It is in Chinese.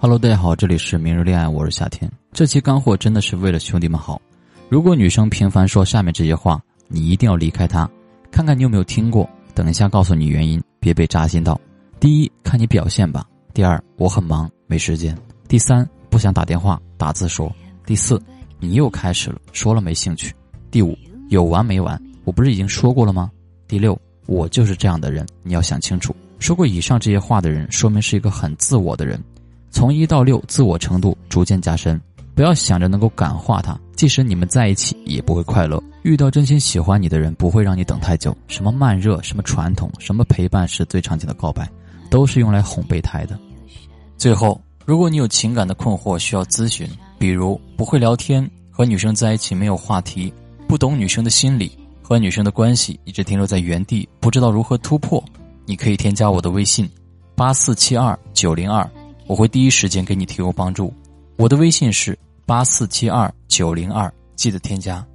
Hello，大家好，这里是明日恋爱，我是夏天。这期干货真的是为了兄弟们好。如果女生频繁说下面这些话，你一定要离开她，看看你有没有听过。等一下告诉你原因，别被扎心到。第一，看你表现吧；第二，我很忙，没时间；第三，不想打电话，打字说；第四，你又开始了，说了没兴趣；第五，有完没完？我不是已经说过了吗？第六，我就是这样的人，你要想清楚。说过以上这些话的人，说明是一个很自我的人。从一到六，自我程度逐渐加深。不要想着能够感化他，即使你们在一起也不会快乐。遇到真心喜欢你的人，不会让你等太久。什么慢热，什么传统，什么陪伴是最常见的告白，都是用来哄备胎的。最后，如果你有情感的困惑需要咨询，比如不会聊天，和女生在一起没有话题，不懂女生的心理，和女生的关系一直停留在原地，不知道如何突破，你可以添加我的微信：八四七二九零二。我会第一时间给你提供帮助，我的微信是八四七二九零二，记得添加。